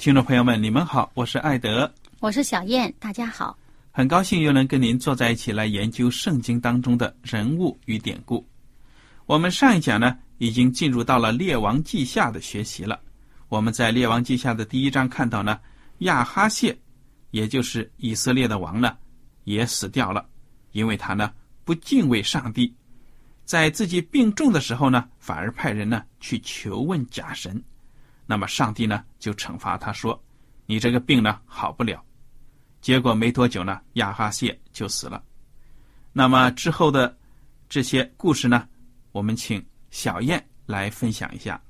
听众朋友们，你们好，我是艾德，我是小燕，大家好，很高兴又能跟您坐在一起来研究圣经当中的人物与典故。我们上一讲呢，已经进入到了《列王记下》的学习了。我们在《列王记下》的第一章看到呢，亚哈谢，也就是以色列的王呢，也死掉了，因为他呢不敬畏上帝，在自己病重的时候呢，反而派人呢去求问假神。那么上帝呢就惩罚他说：“你这个病呢好不了。”结果没多久呢，亚哈谢就死了。那么之后的这些故事呢，我们请小燕来分享一下。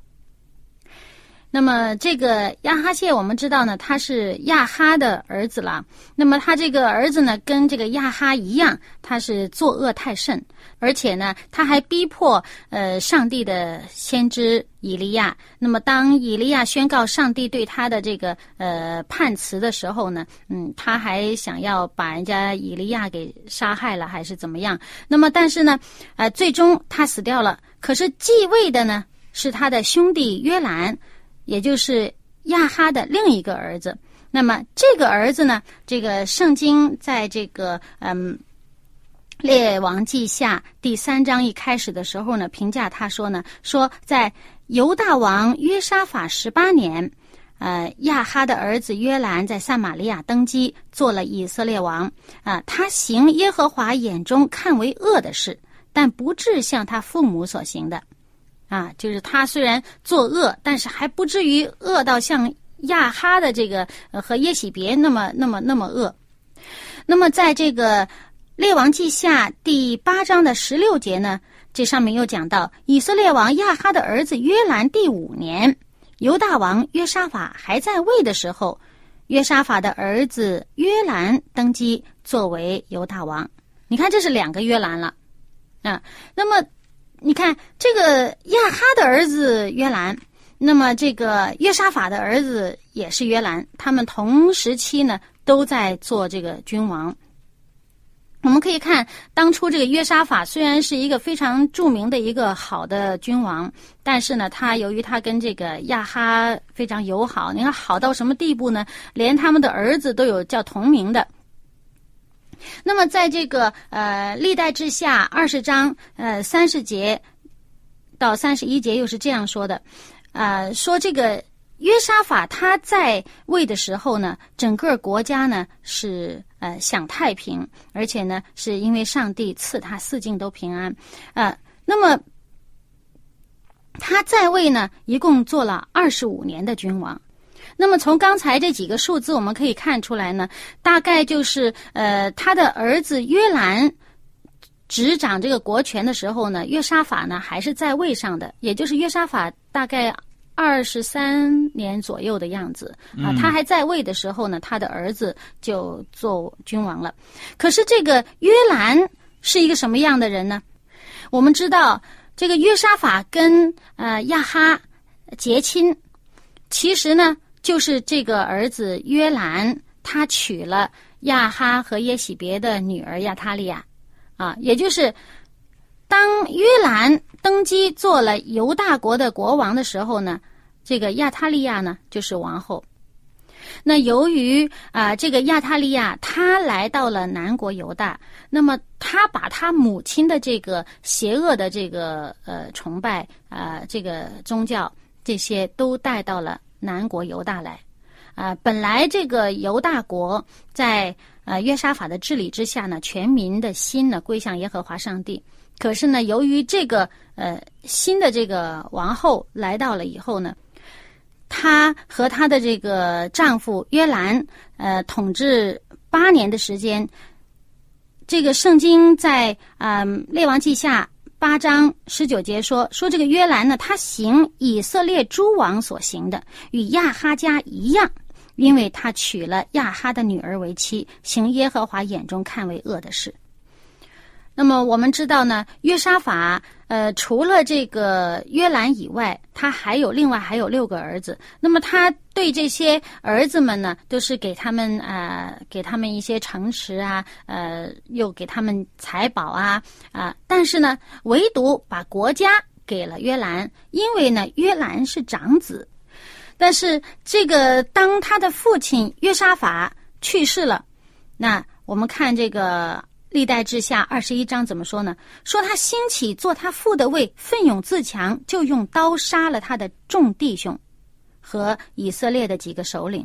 那么这个亚哈谢，我们知道呢，他是亚哈的儿子了。那么他这个儿子呢，跟这个亚哈一样，他是作恶太甚，而且呢，他还逼迫呃上帝的先知以利亚。那么当以利亚宣告上帝对他的这个呃判词的时候呢，嗯，他还想要把人家以利亚给杀害了，还是怎么样？那么但是呢，呃，最终他死掉了。可是继位的呢，是他的兄弟约兰。也就是亚哈的另一个儿子。那么这个儿子呢？这个圣经在这个嗯《列王记下》第三章一开始的时候呢，评价他说呢，说在犹大王约沙法十八年，呃，亚哈的儿子约兰在撒玛利亚登基，做了以色列王。啊，他行耶和华眼中看为恶的事，但不至像他父母所行的。啊，就是他虽然作恶，但是还不至于恶到像亚哈的这个和耶喜别那么那么那么恶。那么在这个列王记下第八章的十六节呢，这上面又讲到以色列王亚哈的儿子约兰第五年，犹大王约沙法还在位的时候，约沙法的儿子约兰登基作为犹大王。你看，这是两个约兰了啊。那么。你看这个亚哈的儿子约兰，那么这个约沙法的儿子也是约兰，他们同时期呢都在做这个君王。我们可以看当初这个约沙法虽然是一个非常著名的一个好的君王，但是呢，他由于他跟这个亚哈非常友好，你看好到什么地步呢？连他们的儿子都有叫同名的。那么，在这个呃历代之下二十章呃三十节到三十一节，又是这样说的，呃，说这个约沙法他在位的时候呢，整个国家呢是呃享太平，而且呢是因为上帝赐他四境都平安，呃，那么他在位呢，一共做了二十五年的君王。那么从刚才这几个数字，我们可以看出来呢，大概就是呃，他的儿子约兰执掌这个国权的时候呢，约沙法呢还是在位上的，也就是约沙法大概二十三年左右的样子啊，他还在位的时候呢，他的儿子就做君王了。可是这个约兰是一个什么样的人呢？我们知道，这个约沙法跟呃亚哈结亲。其实呢，就是这个儿子约兰，他娶了亚哈和耶喜别的女儿亚他利亚，啊，也就是当约兰登基做了犹大国的国王的时候呢，这个亚他利亚呢就是王后。那由于啊，这个亚他利亚他来到了南国犹大，那么他把他母亲的这个邪恶的这个呃崇拜啊，这个宗教这些都带到了南国犹大来。啊，本来这个犹大国在呃约沙法的治理之下呢，全民的心呢归向耶和华上帝。可是呢，由于这个呃新的这个王后来到了以后呢。她和她的这个丈夫约兰，呃，统治八年的时间。这个圣经在啊《列王记下》八章十九节说，说这个约兰呢，他行以色列诸王所行的，与亚哈家一样，因为他娶了亚哈的女儿为妻，行耶和华眼中看为恶的事。那么我们知道呢，约沙法，呃，除了这个约兰以外，他还有另外还有六个儿子。那么他对这些儿子们呢，都是给他们啊，给他们一些城池啊，呃，又给他们财宝啊啊。但是呢，唯独把国家给了约兰，因为呢，约兰是长子。但是这个当他的父亲约沙法去世了，那我们看这个。历代志下二十一章怎么说呢？说他兴起做他父的位，奋勇自强，就用刀杀了他的众弟兄和以色列的几个首领。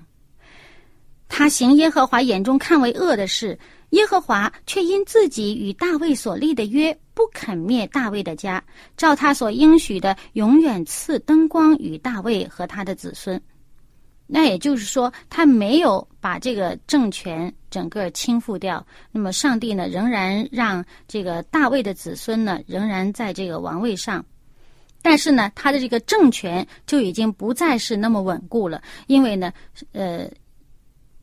他行耶和华眼中看为恶的事，耶和华却因自己与大卫所立的约，不肯灭大卫的家，照他所应许的，永远赐灯光与大卫和他的子孙。那也就是说，他没有把这个政权整个倾覆掉。那么，上帝呢，仍然让这个大卫的子孙呢，仍然在这个王位上。但是呢，他的这个政权就已经不再是那么稳固了，因为呢，呃，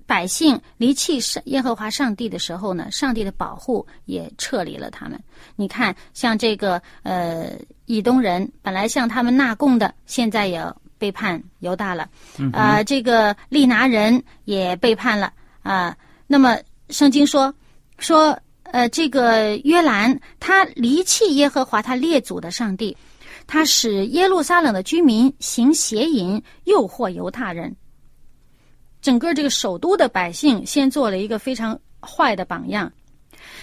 百姓离弃上耶和华上帝的时候呢，上帝的保护也撤离了他们。你看，像这个呃，以东人本来向他们纳贡的，现在也。背叛犹大了，啊，这个利拿人也背叛了啊。那么圣经说说，呃，这个约兰他离弃耶和华他列祖的上帝，他使耶路撒冷的居民行邪淫，诱惑犹大人。整个这个首都的百姓先做了一个非常坏的榜样。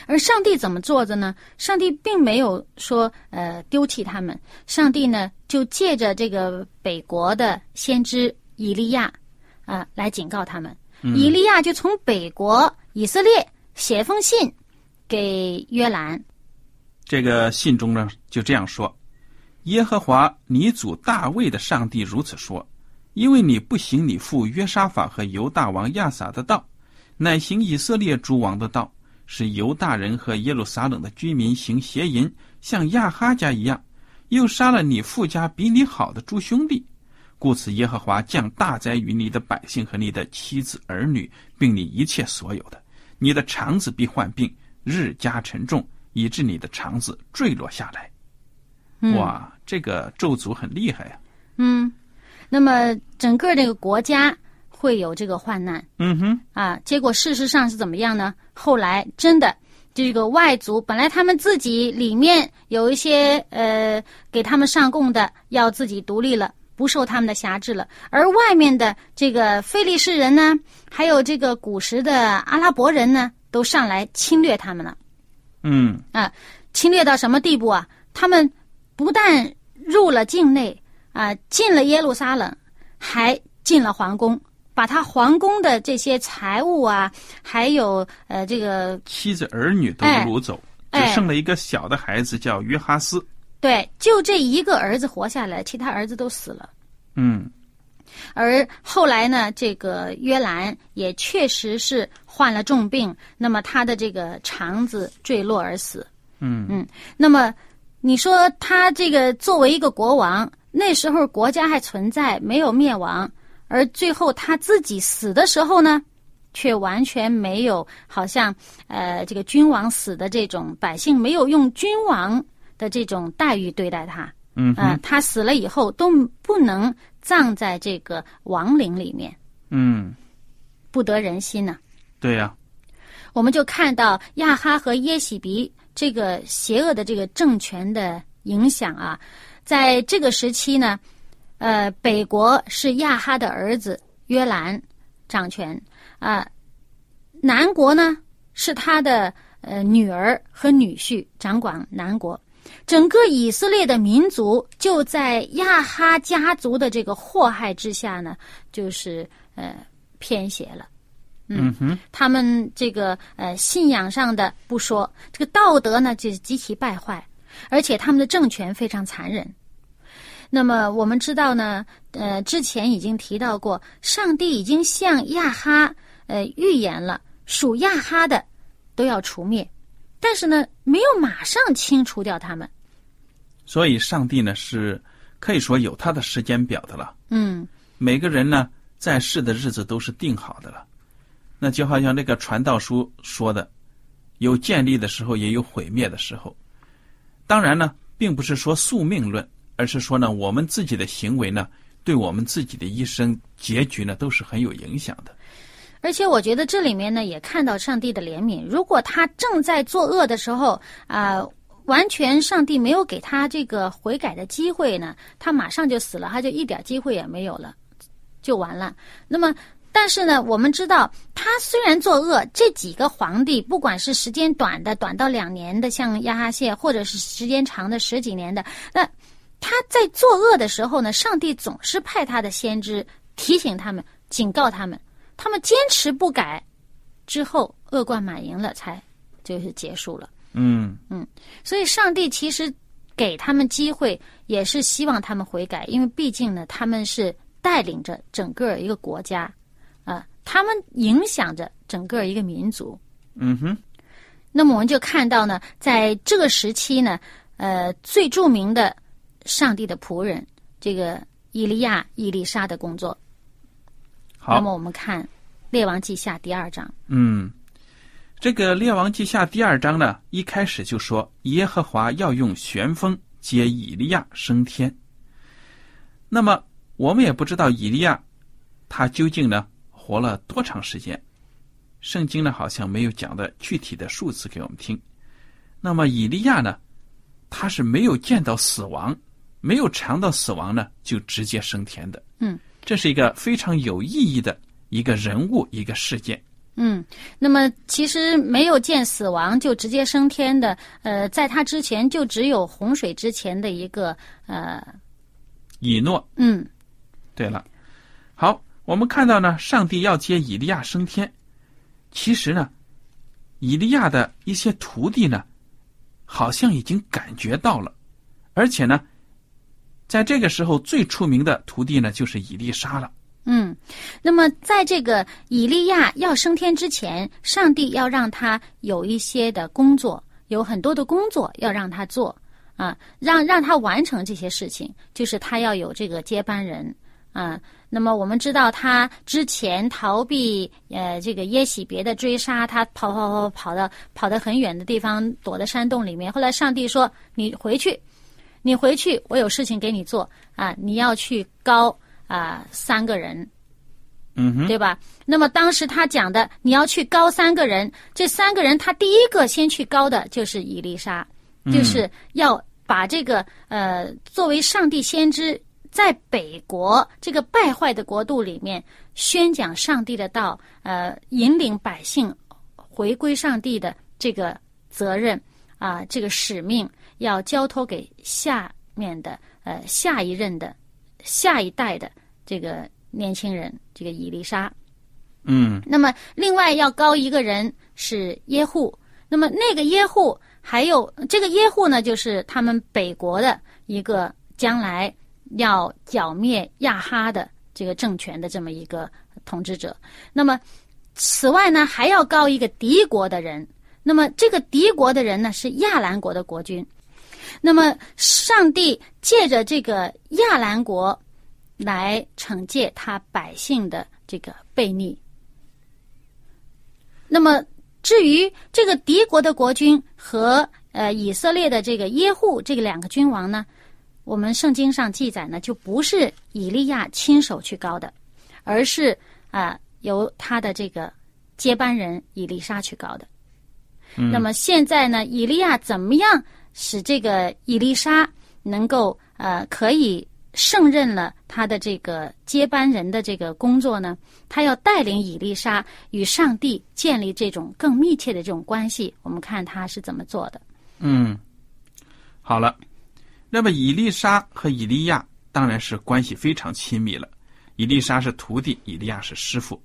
而上帝怎么做的呢？上帝并没有说呃丢弃他们，上帝呢就借着这个北国的先知以利亚啊来警告他们。以利亚就从北国以色列写封信给约兰，这个信中呢就这样说：“耶和华你祖大卫的上帝如此说，因为你不行你父约沙法和犹大王亚撒的道，乃行以色列诸王的道。”是犹大人和耶路撒冷的居民行邪淫，像亚哈家一样，又杀了你父家比你好的诸兄弟，故此耶和华降大灾于你的百姓和你的妻子儿女，并你一切所有的，你的肠子必患病，日加沉重，以致你的肠子坠落下来。哇，这个咒诅很厉害呀！嗯，那么整个这个国家。会有这个患难，嗯哼，啊，结果事实上是怎么样呢？后来真的，这个外族本来他们自己里面有一些呃给他们上供的，要自己独立了，不受他们的辖制了，而外面的这个非利士人呢，还有这个古时的阿拉伯人呢，都上来侵略他们了，嗯，啊，侵略到什么地步啊？他们不但入了境内啊，进了耶路撒冷，还进了皇宫。把他皇宫的这些财物啊，还有呃这个妻子儿女都掳走，只剩了一个小的孩子叫约哈斯。对，就这一个儿子活下来，其他儿子都死了。嗯，而后来呢，这个约兰也确实是患了重病，那么他的这个肠子坠落而死。嗯嗯，那么你说他这个作为一个国王，那时候国家还存在，没有灭亡。而最后他自己死的时候呢，却完全没有好像呃这个君王死的这种百姓没有用君王的这种待遇对待他，嗯啊，他死了以后都不能葬在这个王陵里面，嗯，不得人心呢、对呀、我们就看到亚哈和耶喜比这个邪恶的这个政权的影响啊，在这个时期呢，呃，北国是亚哈的儿子约兰掌权啊、南国呢是他的呃女儿和女婿掌管南国。整个以色列的民族就在亚哈家族的这个祸害之下呢，就是呃偏斜了。嗯哼，他们这个呃信仰上的不说，这个道德呢就是极其败坏，而且他们的政权非常残忍。那么我们知道呢，呃，之前已经提到过，上帝已经向亚哈呃预言了，属亚哈的都要除灭，但是呢，没有马上清除掉他们。所以上帝呢是可以说有他的时间表的了。嗯每个人呢在世的日子都是定好的了。那就好像那个传道书说的，有建立的时候，也有毁灭的时候。当然呢，并不是说宿命论，而是说呢，我们自己的行为呢，对我们自己的一生结局呢，都是很有影响的。而且我觉得这里面呢，也看到上帝的怜悯。如果他正在作恶的时候啊、完全上帝没有给他这个悔改的机会呢，他马上就死了，他就一点机会也没有了，就完了。那么，但是呢，我们知道他虽然作恶，这几个皇帝，不管是时间短的，短到两年的，像亚哈谢，或者是时间长的十几年的，那他在作恶的时候呢，上帝总是派他的先知提醒他们、警告他们。他们坚持不改，之后恶贯满盈了，才就是结束了。嗯嗯所以，上帝其实给他们机会，也是希望他们悔改，因为毕竟呢，他们是带领着整个一个国家，啊、他们影响着整个一个民族。嗯哼，那么，我们就看到呢，在这个时期呢，呃，最著名的上帝的仆人，这个以利亚、以利沙的工作。那，么，我们看《列王记下》第二章。嗯，这个《列王记下》第二章呢，一开始就说耶和华要用旋风接以利亚升天。那么我们也不知道以利亚他究竟呢活了多长时间，圣经呢好像没有讲的具体的数字给我们听。那么以利亚呢，他是没有见到死亡，没有尝到死亡呢，就直接升天的。嗯，这是一个非常有意义的一个人物，一个事件。嗯，那么其实没有见死亡就直接升天的，呃，在他之前就只有洪水之前的一个呃，以诺，嗯。对了，好，我们看到呢，上帝要接以利亚升天，其实呢，以利亚的一些徒弟呢，好像已经感觉到了，而且呢，在这个时候最出名的徒弟呢，就是以利沙了。嗯。那么在这个以利亚要升天之前，上帝要让他有一些的工作，有很多的工作要让他做啊，让让他完成这些事情，就是他要有这个接班人啊。那么我们知道他之前逃避呃这个耶喜别的追杀，他跑跑跑跑到跑得很远的地方，躲在山洞里面。后来上帝说：“你回去，你回去，我有事情给你做啊！你要去高啊三个人，嗯哼，对吧？那么当时他讲的，你要去高三个人，这三个人他第一个先去高的就是以丽莎，就是要把这个呃作为上帝先知，在北国这个败坏的国度里面宣讲上帝的道，呃，引领百姓回归上帝的这个责任啊、这个使命要交托给下面的呃下一任的下一代的这个年轻人，这个伊丽莎。嗯那么另外要高一个人是耶户，那么那个耶户还有这个耶户呢，就是他们北国的一个将来要剿灭亚哈的这个政权的这么一个统治者。那么此外呢，还要高一个敌国的人。那么这个敌国的人呢，是亚兰国的国君。那么上帝借着这个亚兰国来惩戒他百姓的这个悖逆。那么，至于这个敌国的国君和呃以色列的这个耶户这个两个君王呢，我们圣经上记载呢，就不是以利亚亲手去高的，而是啊、由他的这个接班人以利沙去高的。嗯那么现在呢，以利亚怎么样使这个以丽莎能够呃可以胜任了他的这个接班人的这个工作呢？他要带领以丽莎与上帝建立这种更密切的这种关系。我们看他是怎么做的。嗯，好了，那么伊丽莎和以利亚当然是关系非常亲密了。伊丽莎是徒弟，以利亚是师傅。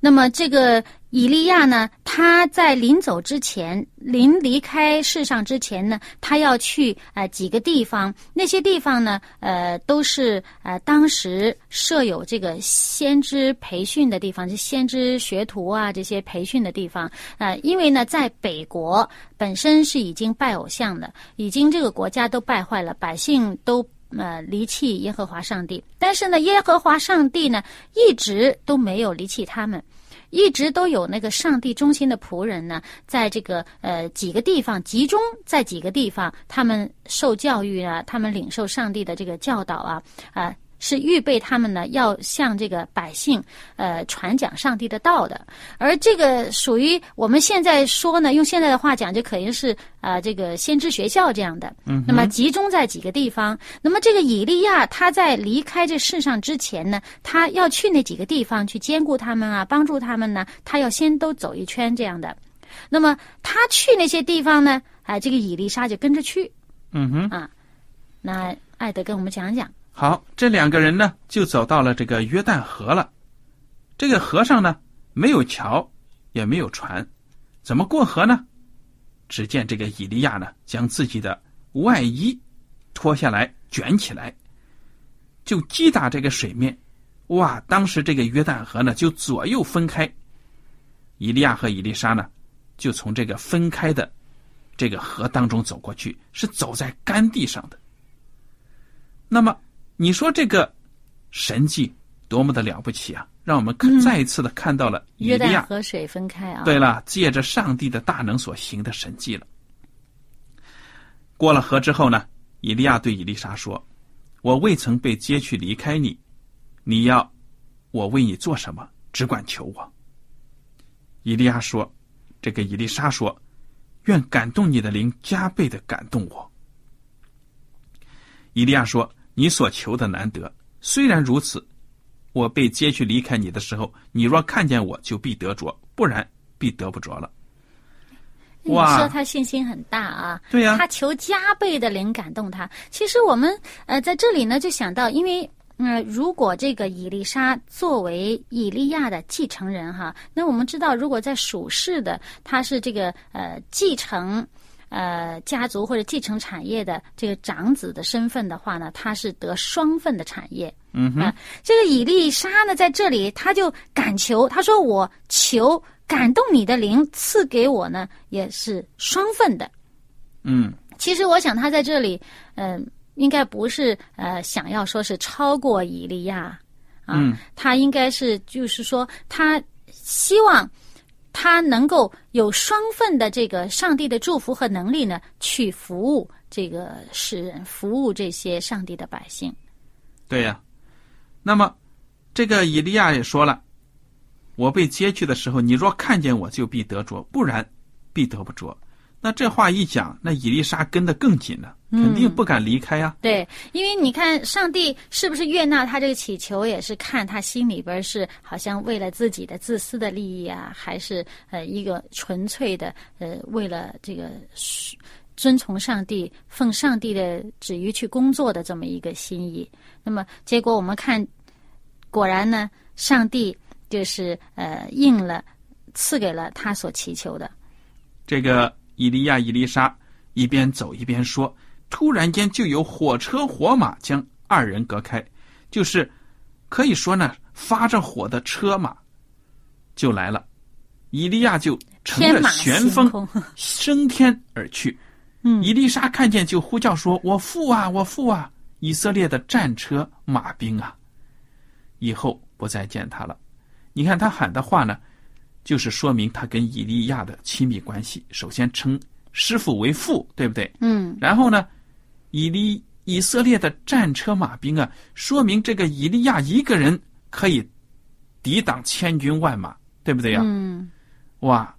那么这个以利亚呢，他在临走之前，临离开世上之前呢，他要去呃几个地方，那些地方呢，呃都是呃当时设有这个先知培训的地方，就先知学徒啊这些培训的地方。呃，因为呢，在北国本身是已经拜偶像的，已经这个国家都败坏了，百姓都。呃，离弃耶和华上帝，但是呢，耶和华上帝呢，一直都没有离弃他们，一直都有那个上帝中心的仆人呢，在这个呃几个地方集中在几个地方，他们受教育啊，他们领受上帝的这个教导啊，啊、是预备他们呢，要向这个百姓呃传讲上帝的道的。而这个属于我们现在说呢，用现在的话讲，就可能是啊、呃这个先知学校这样的。嗯，那么集中在几个地方。那么这个以利亚他在离开这世上之前呢，他要去那几个地方去兼顾他们啊，帮助他们呢，他要先都走一圈这样的。那么他去那些地方呢，啊、这个以利沙就跟着去。嗯哼，啊那艾德跟我们讲讲。好，这两个人呢就走到了这个约旦河了。这个河上呢没有桥，也没有船，怎么过河呢？只见这个以利亚呢将自己的外衣脱下来卷起来，就击打这个水面。哇！当时这个约旦河呢就左右分开，以利亚和以利沙呢就从这个分开的这个河当中走过去，是走在干地上的。那么你说这个神迹多么的了不起啊！让我们看再一次的看到了以约旦利亚河水分开啊。对了，借着上帝的大能所行的神迹了。过了河之后呢，以利亚对以丽莎说：“我未曾被接去离开你，你要我为你做什么，只管求我。”以利亚说：“这个以丽莎说，愿感动你的灵加倍的感动我。”以利亚说：“你所求的难得，虽然如此，我被接去离开你的时候，你若看见我，就必得着；不然，必得不着了。”你哇说他信心很大啊。对呀他求加倍的灵感动他。其实我们呃在这里呢就想到，因为呃如果这个以利沙作为以利亚的继承人哈，那我们知道，如果在属世的他是这个呃继承。呃，家族或者继承产业的这个长子的身份的话呢，他是得双份的产业。嗯哼，啊，这个以利沙呢，在这里他就敢求，他说：“我求感动你的灵赐给我呢，也是双份的。嗯，”其实我想他在这里，嗯、应该不是呃想要说是超过以利亚啊，嗯他应该是就是说他希望。他能够有双份的这个上帝的祝福和能力呢，去服务这个世人，服务这些上帝的百姓。对呀、那么，这个以利亚也说了：“我被接去的时候，你若看见我，就必得着；不然，必得不着。”那这话一讲，那以利沙跟得更紧了，肯定不敢离开呀、对，因为你看，上帝是不是悦纳他这个祈求，也是看他心里边是好像为了自己的自私的利益啊，还是呃一个纯粹的呃为了这个是遵从上帝、奉上帝的旨意去工作的这么一个心意。那么结果我们看，果然呢，上帝就是呃应了，赐给了他所祈求的。这个以利亚、以利沙一边走一边说，突然间就有火车火马将二人隔开，就是可以说呢，发着火的车马就来了。以利亚就乘着旋风空，升天而去。嗯以利沙看见就呼叫说：“我父啊，我父啊！以色列的战车马兵啊！”以后不再见他了。你看他喊的话呢，就是说明他跟以利亚的亲密关系。首先称师傅为父，对不对？嗯然后呢，以利以色列的战车马兵啊，说明这个以利亚一个人可以抵挡千军万马，对不对呀？嗯哇，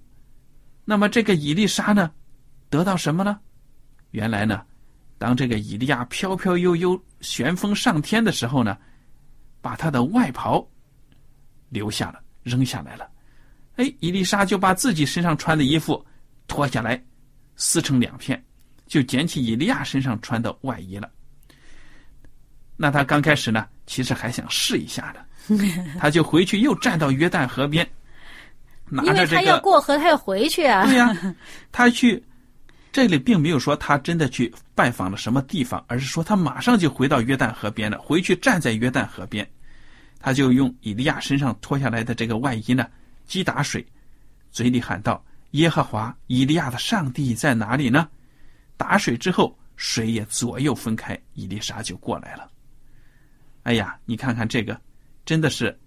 那么这个以利沙呢，得到什么呢？原来呢，当这个以利亚飘飘悠悠旋风上天的时候呢，把他的外袍留下了，扔下来了。哎，伊丽莎就把自己身上穿的衣服脱下来，撕成两片，就捡起以利亚身上穿的外衣了。那他刚开始呢，其实还想试一下的，他就回去又站到约旦河边，拿因为他要着这个，过河，他要回去啊。对呀、他去这里并没有说他真的去拜访了什么地方，而是说他马上就回到约旦河边了，回去站在约旦河边，他就用以利亚身上脱下来的这个外衣呢，击打水，嘴里喊道：“耶和华以利亚的上帝在哪里呢？”打水之后，水也左右分开，伊丽莎就过来了。哎呀，你看看这个，真的是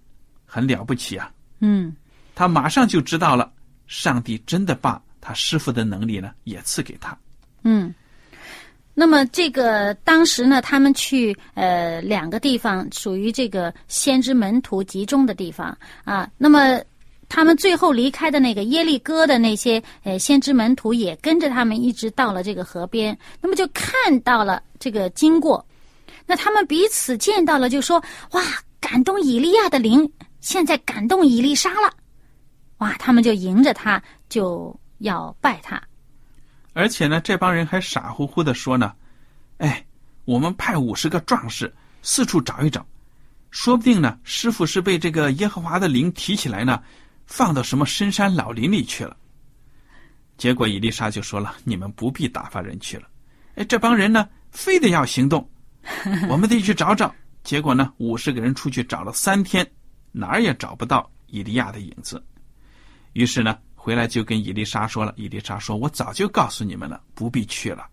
很了不起啊！嗯他马上就知道了，上帝真的把他师傅的能力呢也赐给他。嗯。那么这个当时呢，他们去呃两个地方，属于这个先知门徒集中的地方啊。那么他们最后离开的那个耶利哥的那些呃先知门徒也跟着他们一直到了这个河边，那么就看到了这个经过。那他们彼此见到了，就说：“哇，感动以利亚的灵，现在感动以利沙了。”哇，他们就迎着他，就要拜他。而且呢，这帮人还傻乎乎的说呢：“哎，我们派五十个壮士四处找一找，说不定呢，师傅是被这个耶和华的灵提起来呢，放到什么深山老林里去了。”结果伊丽莎就说了：“你们不必打发人去了。哎，这帮人呢，非得要行动，我们得去找找。结果呢，五十个人出去找了三天，哪儿也找不到伊利亚的影子。于是呢，回来就跟伊丽莎说了。伊丽莎说：“我早就告诉你们了，不必去了。”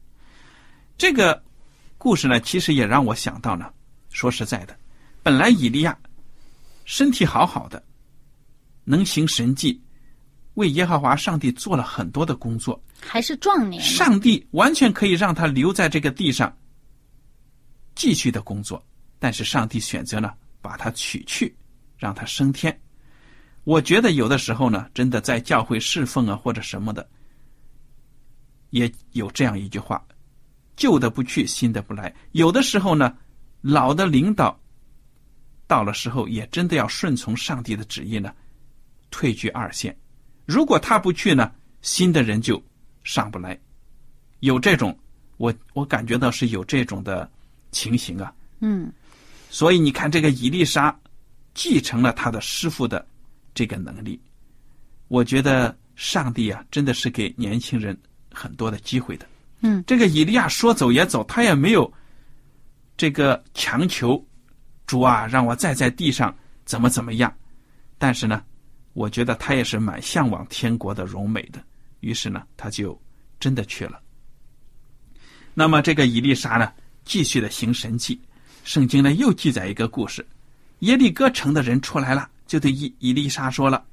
这个故事呢，其实也让我想到呢。说实在的，本来伊利亚身体好好的，能行神迹，为耶和华上帝做了很多的工作，还是壮年，上帝完全可以让他留在这个地上继续的工作，但是上帝选择呢，把他取去，让他升天。我觉得有的时候呢，真的在教会侍奉啊或者什么的，也有这样一句话：旧的不去，新的不来。有的时候呢，老的领导到了时候，也真的要顺从上帝的旨意呢，退居二线。如果他不去呢，新的人就上不来。有这种，我我感觉到是有这种的情形啊。嗯所以你看，这个伊丽莎继承了他的师傅的这个能力。我觉得上帝啊，真的是给年轻人很多的机会的。嗯，这个以利亚说走也走，他也没有这个强求主啊，让我再在地上怎么怎么样。但是呢，我觉得他也是蛮向往天国的荣美的。于是呢，他就真的去了。那么这个伊丽莎呢，继续的行神迹。圣经呢又记载一个故事，耶利哥城的人出来了，就对伊伊丽莎说了：“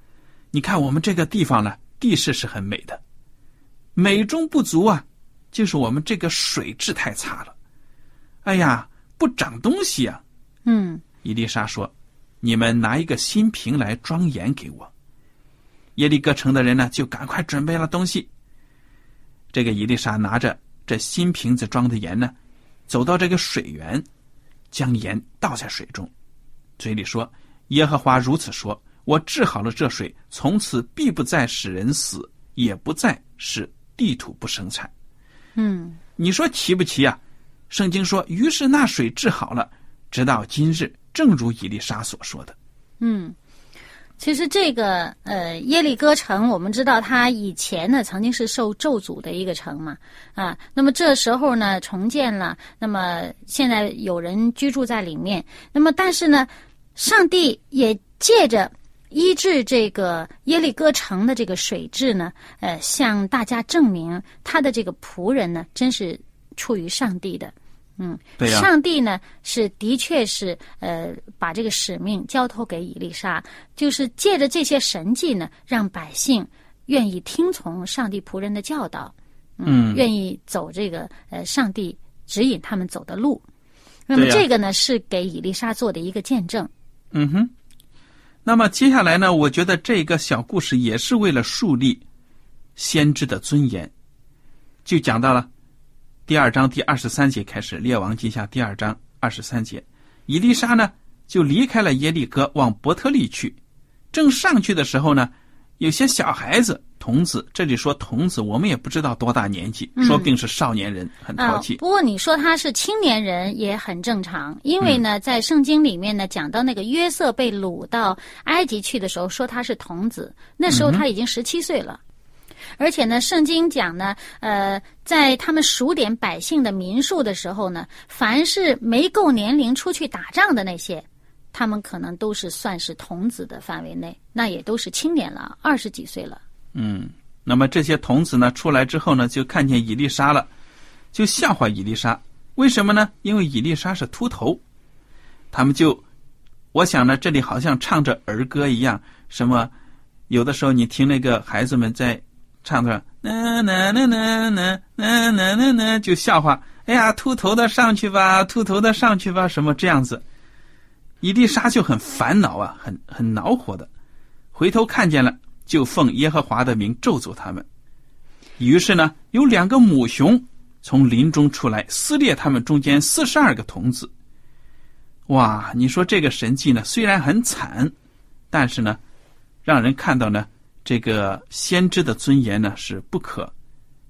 你看我们这个地方呢，地势是很美的，美中不足啊，就是我们这个水质太差了。哎呀，不长东西啊。”嗯伊丽莎说：“你们拿一个新瓶来装盐给我。”耶利哥城的人呢，就赶快准备了东西。这个伊丽莎拿着这新瓶子装的盐呢，走到这个水源，将盐倒在水中，嘴里说：“耶和华如此说，我治好了这水，从此必不再使人死，也不再使地土不生产。”嗯你说奇不奇啊？圣经说，于是那水治好了，直到今日，正如以利莎所说的。嗯。其实这个呃耶利哥城，我们知道它以前呢曾经是受咒诅的一个城嘛，啊，那么这时候呢重建了，那么现在有人居住在里面，那么但是呢，上帝也借着医治这个耶利哥城的这个水质呢，呃，向大家证明他的这个仆人呢，真是出于上帝的。嗯，对呀上帝呢是的确是呃把这个使命交托给以利沙，就是借着这些神迹呢，让百姓愿意听从上帝仆人的教导，嗯愿意走这个呃上帝指引他们走的路。那么这个呢，是给以丽莎做的一个见证。嗯哼。那么接下来呢，我觉得这个小故事也是为了树立先知的尊严，就讲到了第二章第二十三节开始，《列王记下》第二章二十三节，以丽莎呢就离开了耶利哥，往伯特利去。正上去的时候呢，有些小孩子童子，这里说童子，我们也不知道多大年纪，说不定是少年人，很淘气。不过你说他是青年人也很正常，因为呢，在圣经里面呢讲到那个约瑟被掳到埃及去的时候，说他是童子，那时候他已经十七岁了。而且呢，圣经讲呢，呃，在他们数点百姓的民数的时候呢，凡是没够年龄出去打仗的那些，他们可能都是算是童子的范围内，那也都是青年了，二十几岁了。嗯，那么这些童子呢出来之后呢，就看见以丽莎了，就笑话以丽莎。为什么呢？因为以丽莎是秃头，他们就，我想呢，这里好像唱着儿歌一样，什么，有的时候你听那个孩子们在唱着，呐呐呐呐呐呐呐呐呐，就笑话，哎呀，秃头的上去吧，秃头的上去吧，什么这样子。以丽莎就很烦恼啊，很很恼火的，回头看见了。就奉耶和华的名咒诅他们。于是呢，有两个母熊从林中出来，撕裂他们中间四十二个童子。哇，你说这个神迹呢，虽然很惨，但是呢，让人看到呢，这个先知的尊严呢是不可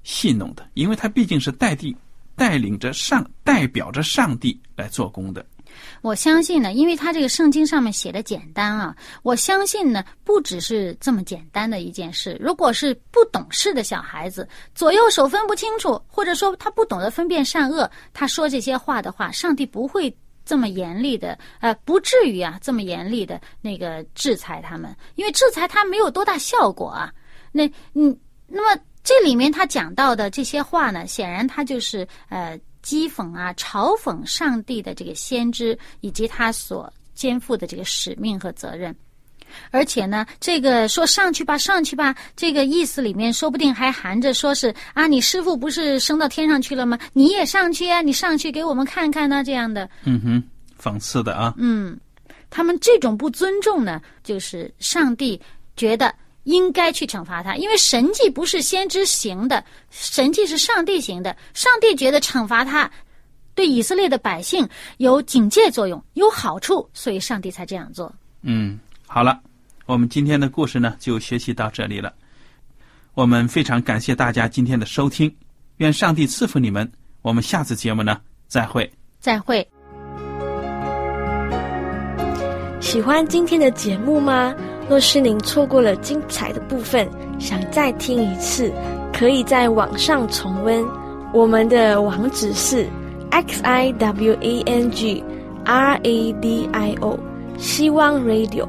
戏弄的，因为他毕竟是代替带领着上代表着上帝来做工的。我相信呢，因为他这个圣经上面写的简单啊，我相信呢，不只是这么简单的一件事。如果是不懂事的小孩子，左右手分不清楚，或者说他不懂得分辨善恶，他说这些话的话，上帝不会这么严厉的，呃，不至于啊，这么严厉的那个制裁他们，因为制裁他没有多大效果啊。那嗯，那么这里面他讲到的这些话呢，显然他就是呃。讥讽啊，嘲讽上帝的这个先知以及他所肩负的这个使命和责任，而且呢，这个说上去吧，上去吧，这个意思里面说不定还含着说是啊，你师傅不是升到天上去了吗？你也上去呀，你上去给我们看看呢，这样的。嗯哼，讽刺的啊。嗯，他们这种不尊重呢，就是上帝觉得。应该去惩罚他，因为神迹不是先知行的，神迹是上帝行的。上帝觉得惩罚他，对以色列的百姓有警戒作用，有好处，所以上帝才这样做。嗯，好了，我们今天的故事呢就学习到这里了。我们非常感谢大家今天的收听，愿上帝赐福你们。我们下次节目呢再会。再会。喜欢今天的节目吗？若是您错过了精彩的部分，想再听一次，可以在网上重温。我们的网址是 x i w a n g r a d i o 希望 Radio，